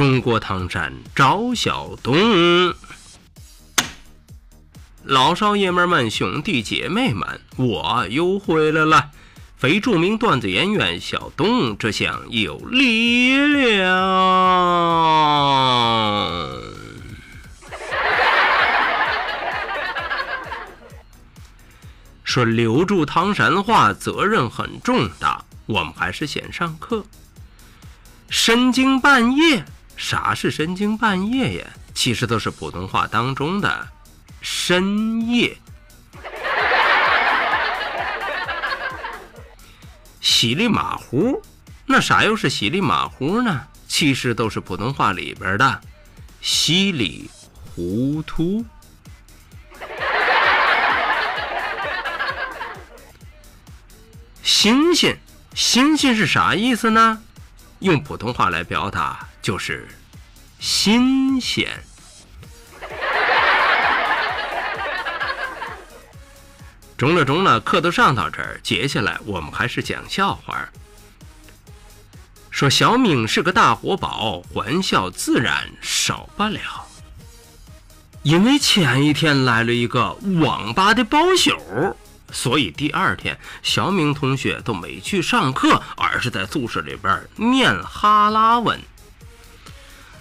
中国唐山赵小东。老少爷们们、兄弟姐妹们，我又回来了！非著名段子演员小东，这厢有力量。说留住唐山话，责任很重大。我们还是先上课。深更半夜，啥是深更半夜呀？其实都是普通话当中的深夜。稀里马虎，那啥又是稀里马虎呢？其实都是普通话里边的稀里糊涂。新鲜，新鲜是啥意思呢？用普通话来表达就是新鲜。中了中了，课都上到这儿，接下来我们还是讲笑话。说小明是个大活宝，欢笑自然少不了。因为前一天来了一个网吧的包宿。所以第二天，小明同学都没去上课，而是在宿舍里边念哈拉文。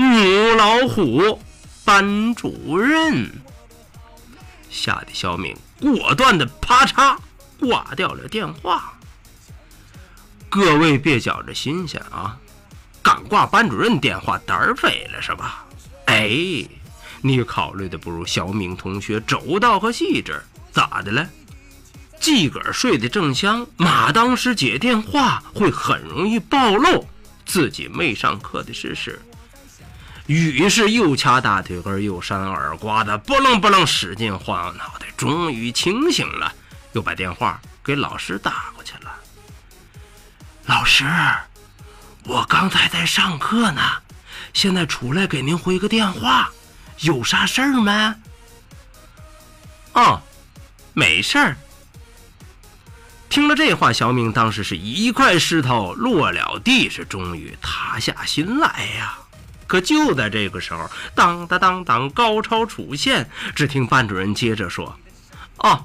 母老虎班主任。吓得小明果断的啪嚓挂掉了电话。各位别觉着新鲜啊，敢挂班主任电话，胆儿肥了是吧？哎，你考虑的不如小明同学周到和细致，咋的了？自个儿睡得正香，马当时接电话会很容易暴露自己没上课的事实。于是又掐大腿根又扇耳刮的，不楞不楞使劲晃脑袋，终于清醒了，又把电话给老师打过去了。老师，我刚才在上课呢，现在出来给您回个电话，有啥事儿没？哦，没事儿。听了这话，小明当时是一块石头落了地，是终于塌下心来呀。可就在这个时候，当当当当，高潮出现。只听班主任接着说：“哦，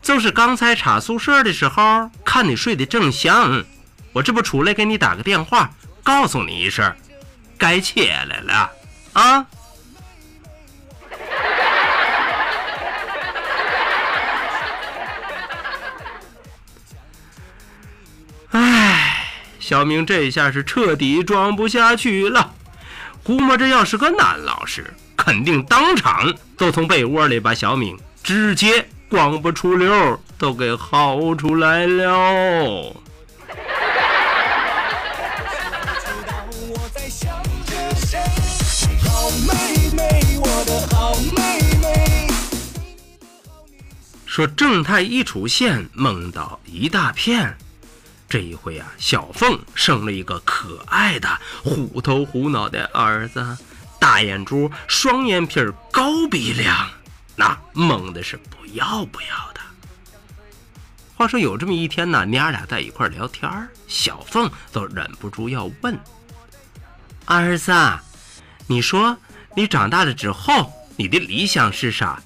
就是刚才查宿舍的时候，看你睡得正香，我这不出来给你打个电话，告诉你一声，该起来了啊。”唉，小明这下是彻底装不下去了。估摸着要是个男老师，肯定当场都从被窝里把小敏直接光不出溜都给薅出来了。说正太一出现，梦到一大片。这一回啊，小凤生了一个可爱的虎头虎脑的儿子，大眼珠，双眼皮儿，高鼻梁，那萌的是不要不要的。话说有这么一天呢，娘俩在一块聊天儿小凤都忍不住要问：“儿子，你说你长大了之后，你的理想是啥？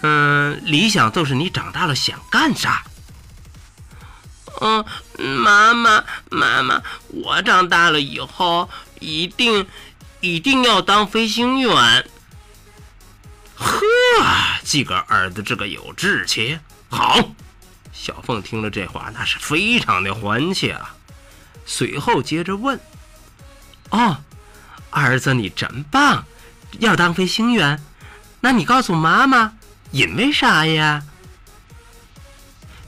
嗯，理想就是你长大了想干啥？”嗯，妈妈，妈妈，我长大了以后一定一定要当飞行员，呵，自个儿子这个有志气。好，小凤听了这话，那是非常的欢喜啊。随后接着问：“哦，儿子你真棒，要当飞行员？那你告诉妈妈，因为啥呀？”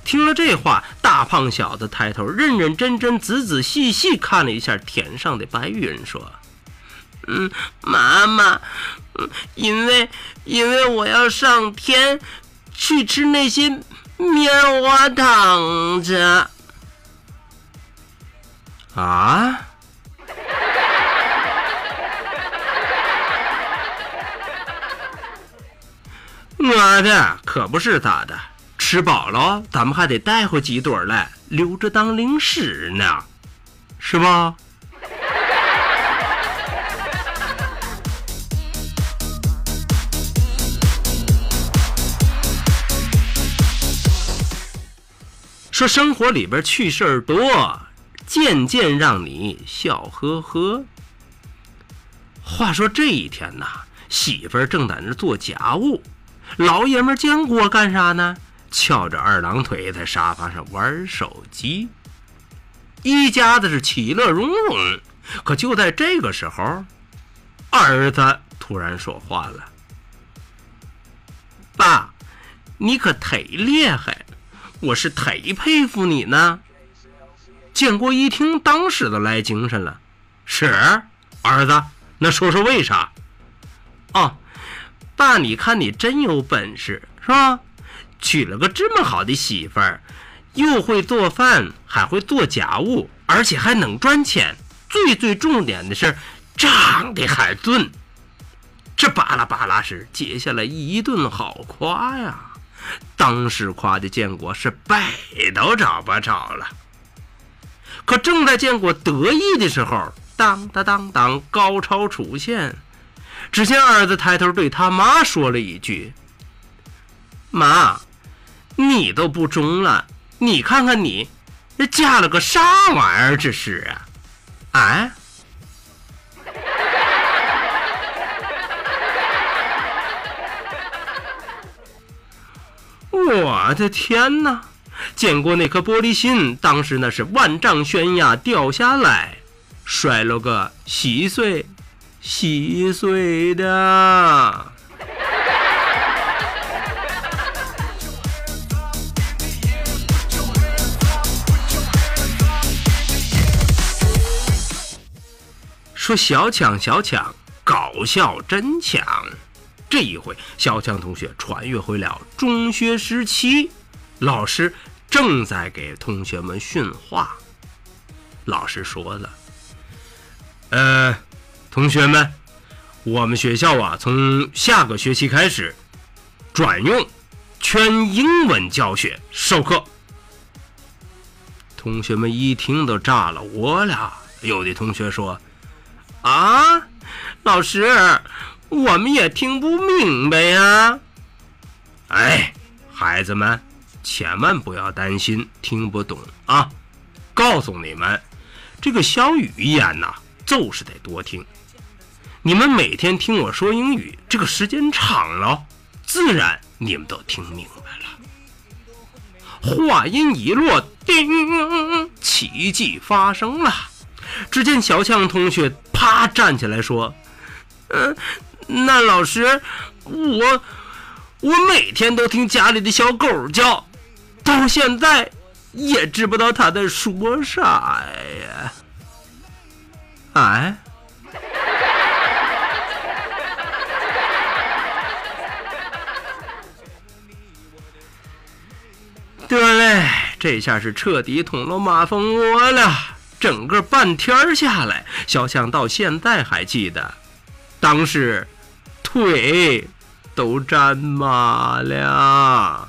听了这话，大胖小子抬头认认真真、仔仔细细看了一下天上的白云，说：“嗯，妈妈，嗯因为因为我要上天去吃那些棉花糖去。”啊！我的可不是咋的。吃饱了，咱们还得带回几朵来，留着当零食呢，是吧？说生活里边趣事儿多，件件让你笑呵呵。话说这一天呐，媳妇儿正在那做家务，老爷们见过干啥呢？翘着二郎腿在沙发上玩手机，一家子是其乐融融。可就在这个时候，儿子突然说话了：“爸，你可忒厉害，我是忒佩服你呢。”建国一听，当时都来精神了：“是儿子，那说说为啥？”“哦，爸，你看你真有本事，是吧？”娶了个这么好的媳妇儿，又会做饭，还会做家务，而且还能赚钱。最最重点的是，长得还俊。这巴拉巴拉是接下来一顿好夸呀！当时夸的建国是百都找不着了。可正在建国得意的时候，当当当当，高潮出现。只见儿子抬头对他妈说了一句：“妈。”你都不中了，你看看你，这嫁了个啥玩意儿？这是啊，啊！我的天哪！见过那颗玻璃心，当时那是万丈悬崖掉下来，摔了个稀碎稀碎的。说小强小强搞笑真强，这一回小强同学穿越回了中学时期，老师正在给同学们训话。老师说了：“呃，同学们，我们学校啊，从下个学期开始转用全英文教学授课。”同学们一听都炸了窝了，有的同学说。啊，老师，我们也听不明白呀。哎，孩子们，千万不要担心听不懂啊！告诉你们，这个小语言呐，就是得多听。你们每天听我说英语，这个时间长了，自然你们都听明白了。话音一落，叮，奇迹发生了。只见小强同学。啪！站起来说：“嗯，那老师，我我每天都听家里的小狗叫，到现在也知不道他在说啥呀。”哎，得嘞，这下是彻底捅了马蜂窝了。整个半天下来，小强到现在还记得，当时腿都站麻了。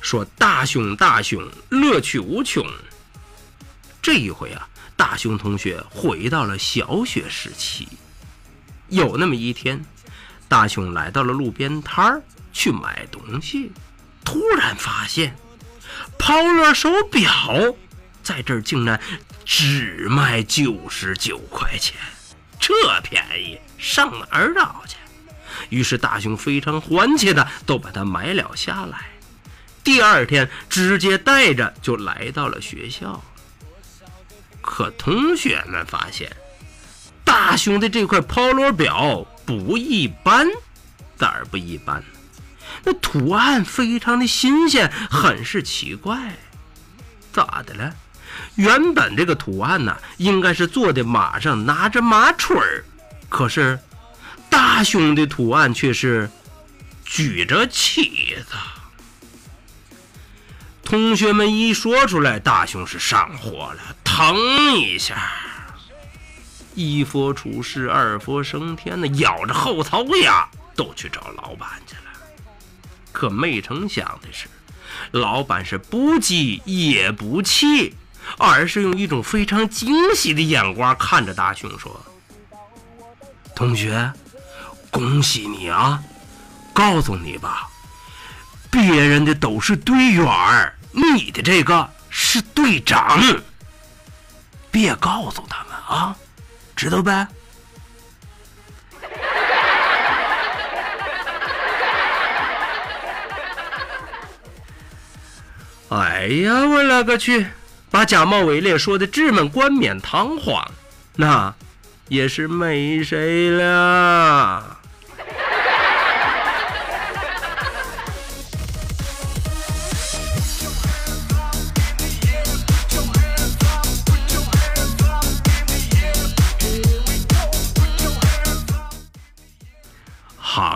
说大熊大熊，乐趣无穷。这一回啊。大熊同学回到了小学时期。有那么一天，大熊来到了路边摊儿去买东西，突然发现抛乐手表在这儿竟然只卖九十九块钱，这便宜上哪儿找去？于是大雄非常欢切的都把它买了下来。第二天直接带着就来到了学校。可同学们发现，大雄的这块抛螺表不一般，咋儿不一般呢？那图案非常的新鲜，很是奇怪。咋的了？原本这个图案呢，应该是坐在马上拿着马锤儿，可是大雄的图案却是举着旗子。同学们一说出来，大雄是上火了，疼一下，一佛出世，二佛升天呢，咬着后槽牙都去找老板去了。可没成想的是，老板是不急也不气，而是用一种非常惊喜的眼光看着大雄说：“同学，恭喜你啊！告诉你吧，别人的都是队员。”你的这个是队长，别告诉他们啊，知道呗？哎呀，我勒个去！把假冒伪劣说的这么冠冕堂皇，那也是没谁了。